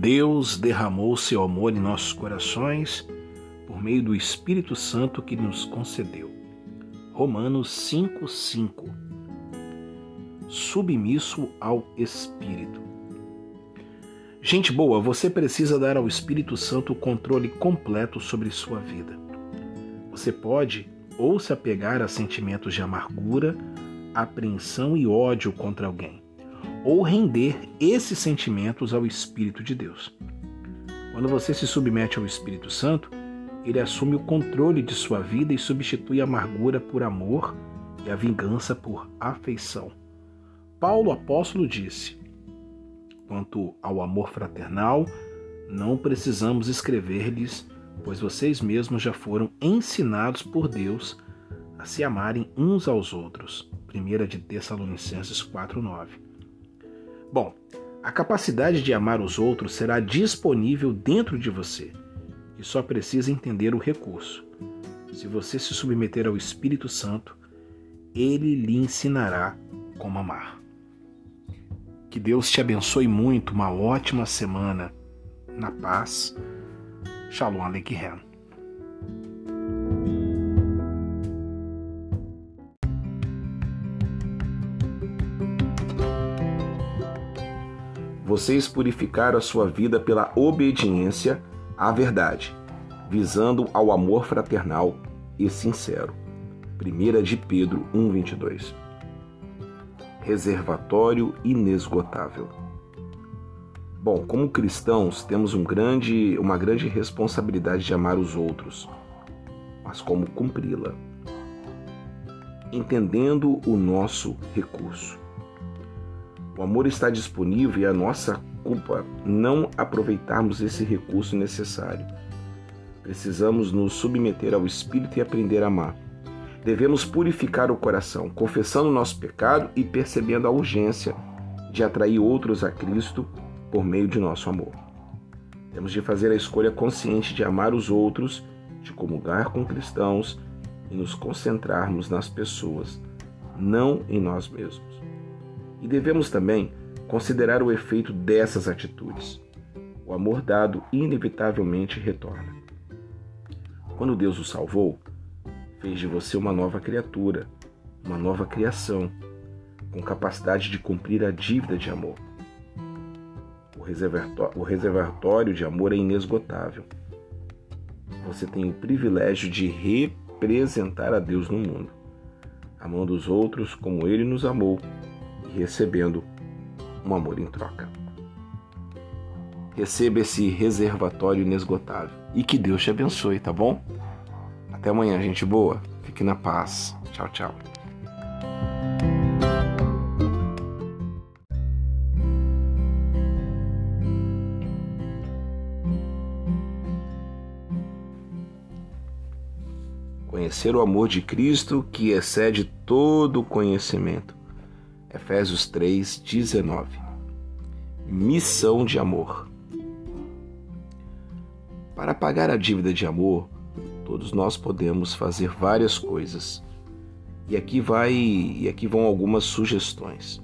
Deus derramou seu amor em nossos corações por meio do Espírito Santo que nos concedeu. Romanos 5:5. Submisso ao Espírito. Gente boa, você precisa dar ao Espírito Santo o controle completo sobre sua vida. Você pode ou se apegar a sentimentos de amargura, apreensão e ódio contra alguém, ou render esses sentimentos ao Espírito de Deus. Quando você se submete ao Espírito Santo, ele assume o controle de sua vida e substitui a amargura por amor e a vingança por afeição. Paulo apóstolo disse: Quanto ao amor fraternal, não precisamos escrever-lhes, pois vocês mesmos já foram ensinados por Deus a se amarem uns aos outros. 1 de Tessalonicenses 4:9. Bom, a capacidade de amar os outros será disponível dentro de você e só precisa entender o recurso. Se você se submeter ao Espírito Santo, ele lhe ensinará como amar. Que Deus te abençoe muito, uma ótima semana. Na paz. Shalom Aleichem. Vocês purificaram a sua vida pela obediência à verdade, visando ao amor fraternal e sincero. 1 de Pedro 1:22. Reservatório inesgotável. Bom, como cristãos, temos um grande, uma grande responsabilidade de amar os outros, mas como cumpri-la? Entendendo o nosso recurso. O amor está disponível e a nossa culpa não aproveitarmos esse recurso necessário. Precisamos nos submeter ao Espírito e aprender a amar. Devemos purificar o coração, confessando o nosso pecado e percebendo a urgência de atrair outros a Cristo por meio de nosso amor. Temos de fazer a escolha consciente de amar os outros, de comungar com cristãos e nos concentrarmos nas pessoas, não em nós mesmos. E devemos também considerar o efeito dessas atitudes. O amor dado inevitavelmente retorna. Quando Deus o salvou, fez de você uma nova criatura, uma nova criação, com capacidade de cumprir a dívida de amor. O reservatório, de amor é inesgotável. Você tem o privilégio de representar a Deus no mundo, amando os outros como Ele nos amou recebendo um amor em troca. Receba esse reservatório inesgotável e que Deus te abençoe, tá bom? Até amanhã, gente boa. Fique na paz. Tchau, tchau. Conhecer o amor de Cristo que excede todo conhecimento Efésios 3, 19. Missão de amor. Para pagar a dívida de amor, todos nós podemos fazer várias coisas. E aqui vai e aqui vão algumas sugestões.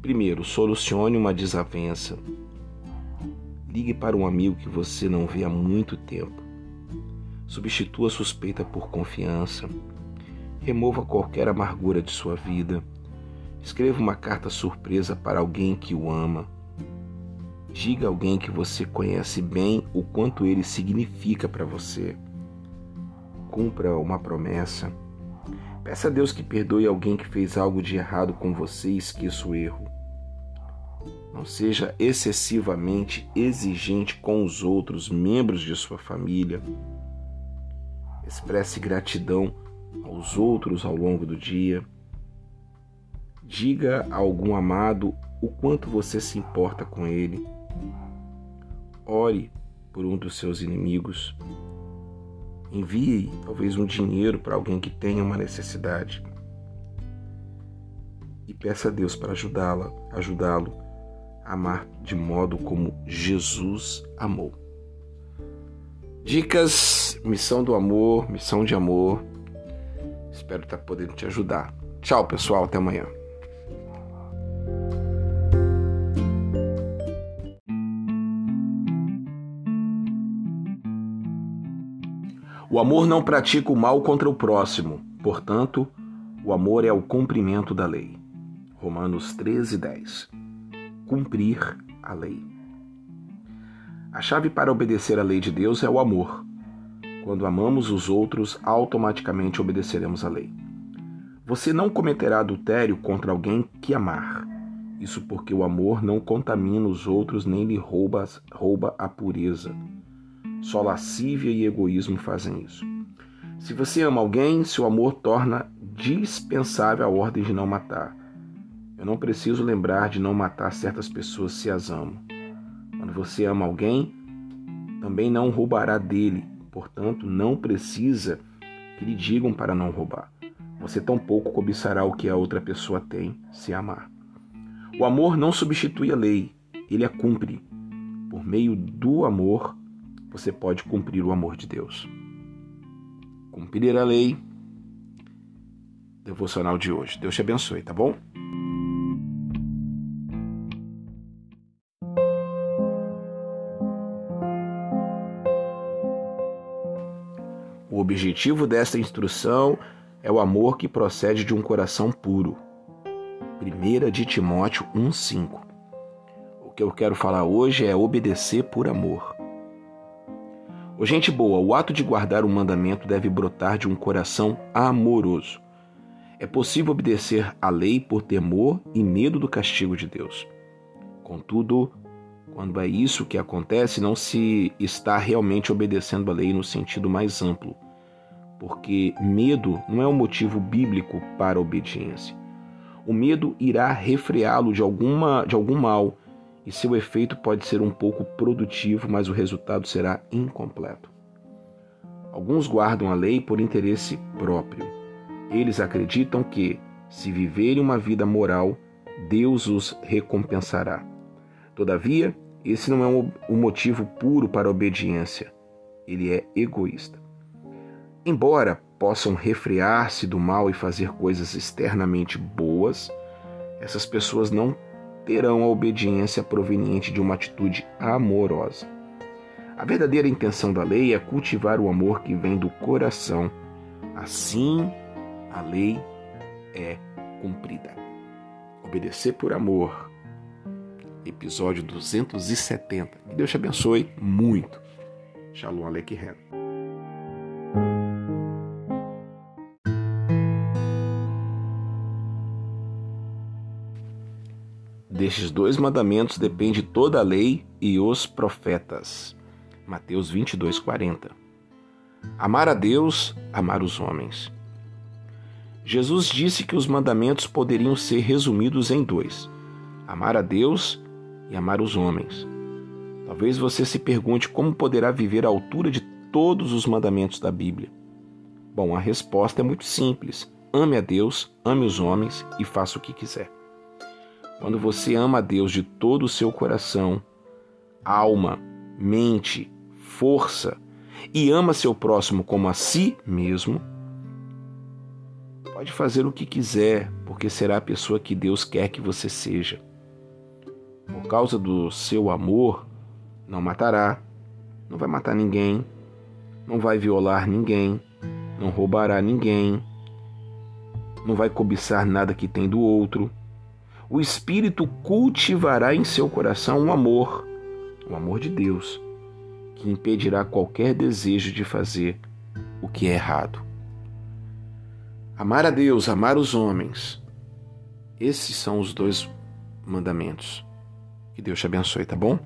Primeiro, solucione uma desavença. Ligue para um amigo que você não vê há muito tempo. Substitua suspeita por confiança. Remova qualquer amargura de sua vida Escreva uma carta surpresa para alguém que o ama. Diga a alguém que você conhece bem o quanto ele significa para você. Cumpra uma promessa. Peça a Deus que perdoe alguém que fez algo de errado com você e esqueça o erro. Não seja excessivamente exigente com os outros membros de sua família. Expresse gratidão aos outros ao longo do dia. Diga a algum amado o quanto você se importa com ele. Ore por um dos seus inimigos. Envie talvez um dinheiro para alguém que tenha uma necessidade. E peça a Deus para ajudá-la, ajudá-lo a amar de modo como Jesus amou. Dicas, missão do amor, missão de amor. Espero estar podendo te ajudar. Tchau, pessoal, até amanhã. O amor não pratica o mal contra o próximo, portanto, o amor é o cumprimento da lei. Romanos 13, 10. Cumprir a lei. A chave para obedecer à lei de Deus é o amor. Quando amamos os outros, automaticamente obedeceremos à lei. Você não cometerá adultério contra alguém que amar. Isso porque o amor não contamina os outros nem lhe rouba, rouba a pureza. Só lascívia e egoísmo fazem isso. Se você ama alguém, seu amor torna dispensável a ordem de não matar. Eu não preciso lembrar de não matar certas pessoas se as amo. Quando você ama alguém, também não roubará dele, portanto, não precisa que lhe digam para não roubar. Você tampouco cobiçará o que a outra pessoa tem se amar. O amor não substitui a lei, ele a cumpre. Por meio do amor, você pode cumprir o amor de Deus. Cumprir a lei. Devocional de hoje. Deus te abençoe, tá bom? O objetivo desta instrução é o amor que procede de um coração puro. 1 de Timóteo 1,5. O que eu quero falar hoje é obedecer por amor. Ô, gente boa, o ato de guardar o mandamento deve brotar de um coração amoroso. É possível obedecer à lei por temor e medo do castigo de Deus. Contudo, quando é isso que acontece, não se está realmente obedecendo à lei no sentido mais amplo, porque medo não é um motivo bíblico para a obediência. O medo irá refreá-lo de, alguma, de algum mal e seu efeito pode ser um pouco produtivo, mas o resultado será incompleto. Alguns guardam a lei por interesse próprio. Eles acreditam que, se viverem uma vida moral, Deus os recompensará. Todavia, esse não é um motivo puro para a obediência. Ele é egoísta. Embora possam refrear-se do mal e fazer coisas externamente boas, essas pessoas não terão a obediência proveniente de uma atitude amorosa. A verdadeira intenção da lei é cultivar o amor que vem do coração. Assim, a lei é cumprida. Obedecer por amor. Episódio 270. Que Deus te abençoe muito. Shalom Aleichem. Destes dois mandamentos depende toda a lei e os profetas. Mateus 22, 40. Amar a Deus, amar os homens. Jesus disse que os mandamentos poderiam ser resumidos em dois: amar a Deus e amar os homens. Talvez você se pergunte como poderá viver à altura de todos os mandamentos da Bíblia. Bom, a resposta é muito simples: ame a Deus, ame os homens e faça o que quiser. Quando você ama a Deus de todo o seu coração, alma, mente, força e ama seu próximo como a si mesmo, pode fazer o que quiser, porque será a pessoa que Deus quer que você seja. Por causa do seu amor, não matará, não vai matar ninguém, não vai violar ninguém, não roubará ninguém, não vai cobiçar nada que tem do outro o Espírito cultivará em seu coração um amor, o amor de Deus, que impedirá qualquer desejo de fazer o que é errado. Amar a Deus, amar os homens. Esses são os dois mandamentos. Que Deus te abençoe, tá bom?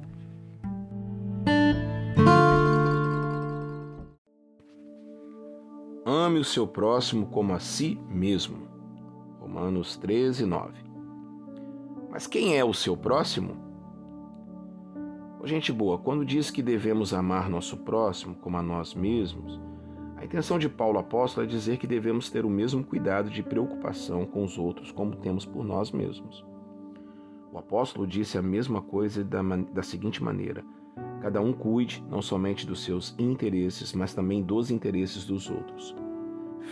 Ame o seu próximo como a si mesmo. Romanos 13, 9. Mas quem é o seu próximo? Gente boa, quando diz que devemos amar nosso próximo como a nós mesmos, a intenção de Paulo apóstolo é dizer que devemos ter o mesmo cuidado de preocupação com os outros como temos por nós mesmos. O apóstolo disse a mesma coisa da, da seguinte maneira: cada um cuide não somente dos seus interesses, mas também dos interesses dos outros.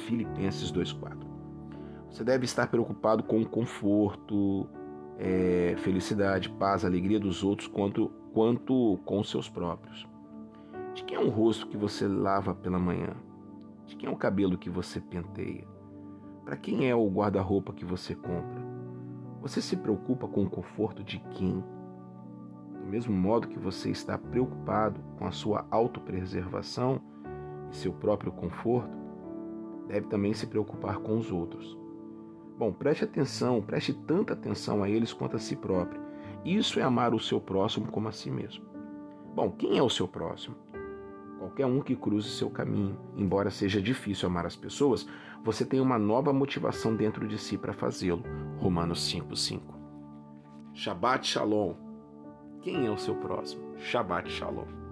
Filipenses 2,4. Você deve estar preocupado com o conforto, é, felicidade, paz, alegria dos outros quanto, quanto com seus próprios. De quem é o rosto que você lava pela manhã? De quem é o cabelo que você penteia? Para quem é o guarda-roupa que você compra? Você se preocupa com o conforto de quem? Do mesmo modo que você está preocupado com a sua autopreservação e seu próprio conforto, deve também se preocupar com os outros. Bom, preste atenção, preste tanta atenção a eles quanto a si próprio. Isso é amar o seu próximo como a si mesmo. Bom, quem é o seu próximo? Qualquer um que cruze seu caminho. Embora seja difícil amar as pessoas, você tem uma nova motivação dentro de si para fazê-lo. Romanos 5,5. Shabbat Shalom. Quem é o seu próximo? Shabbat Shalom.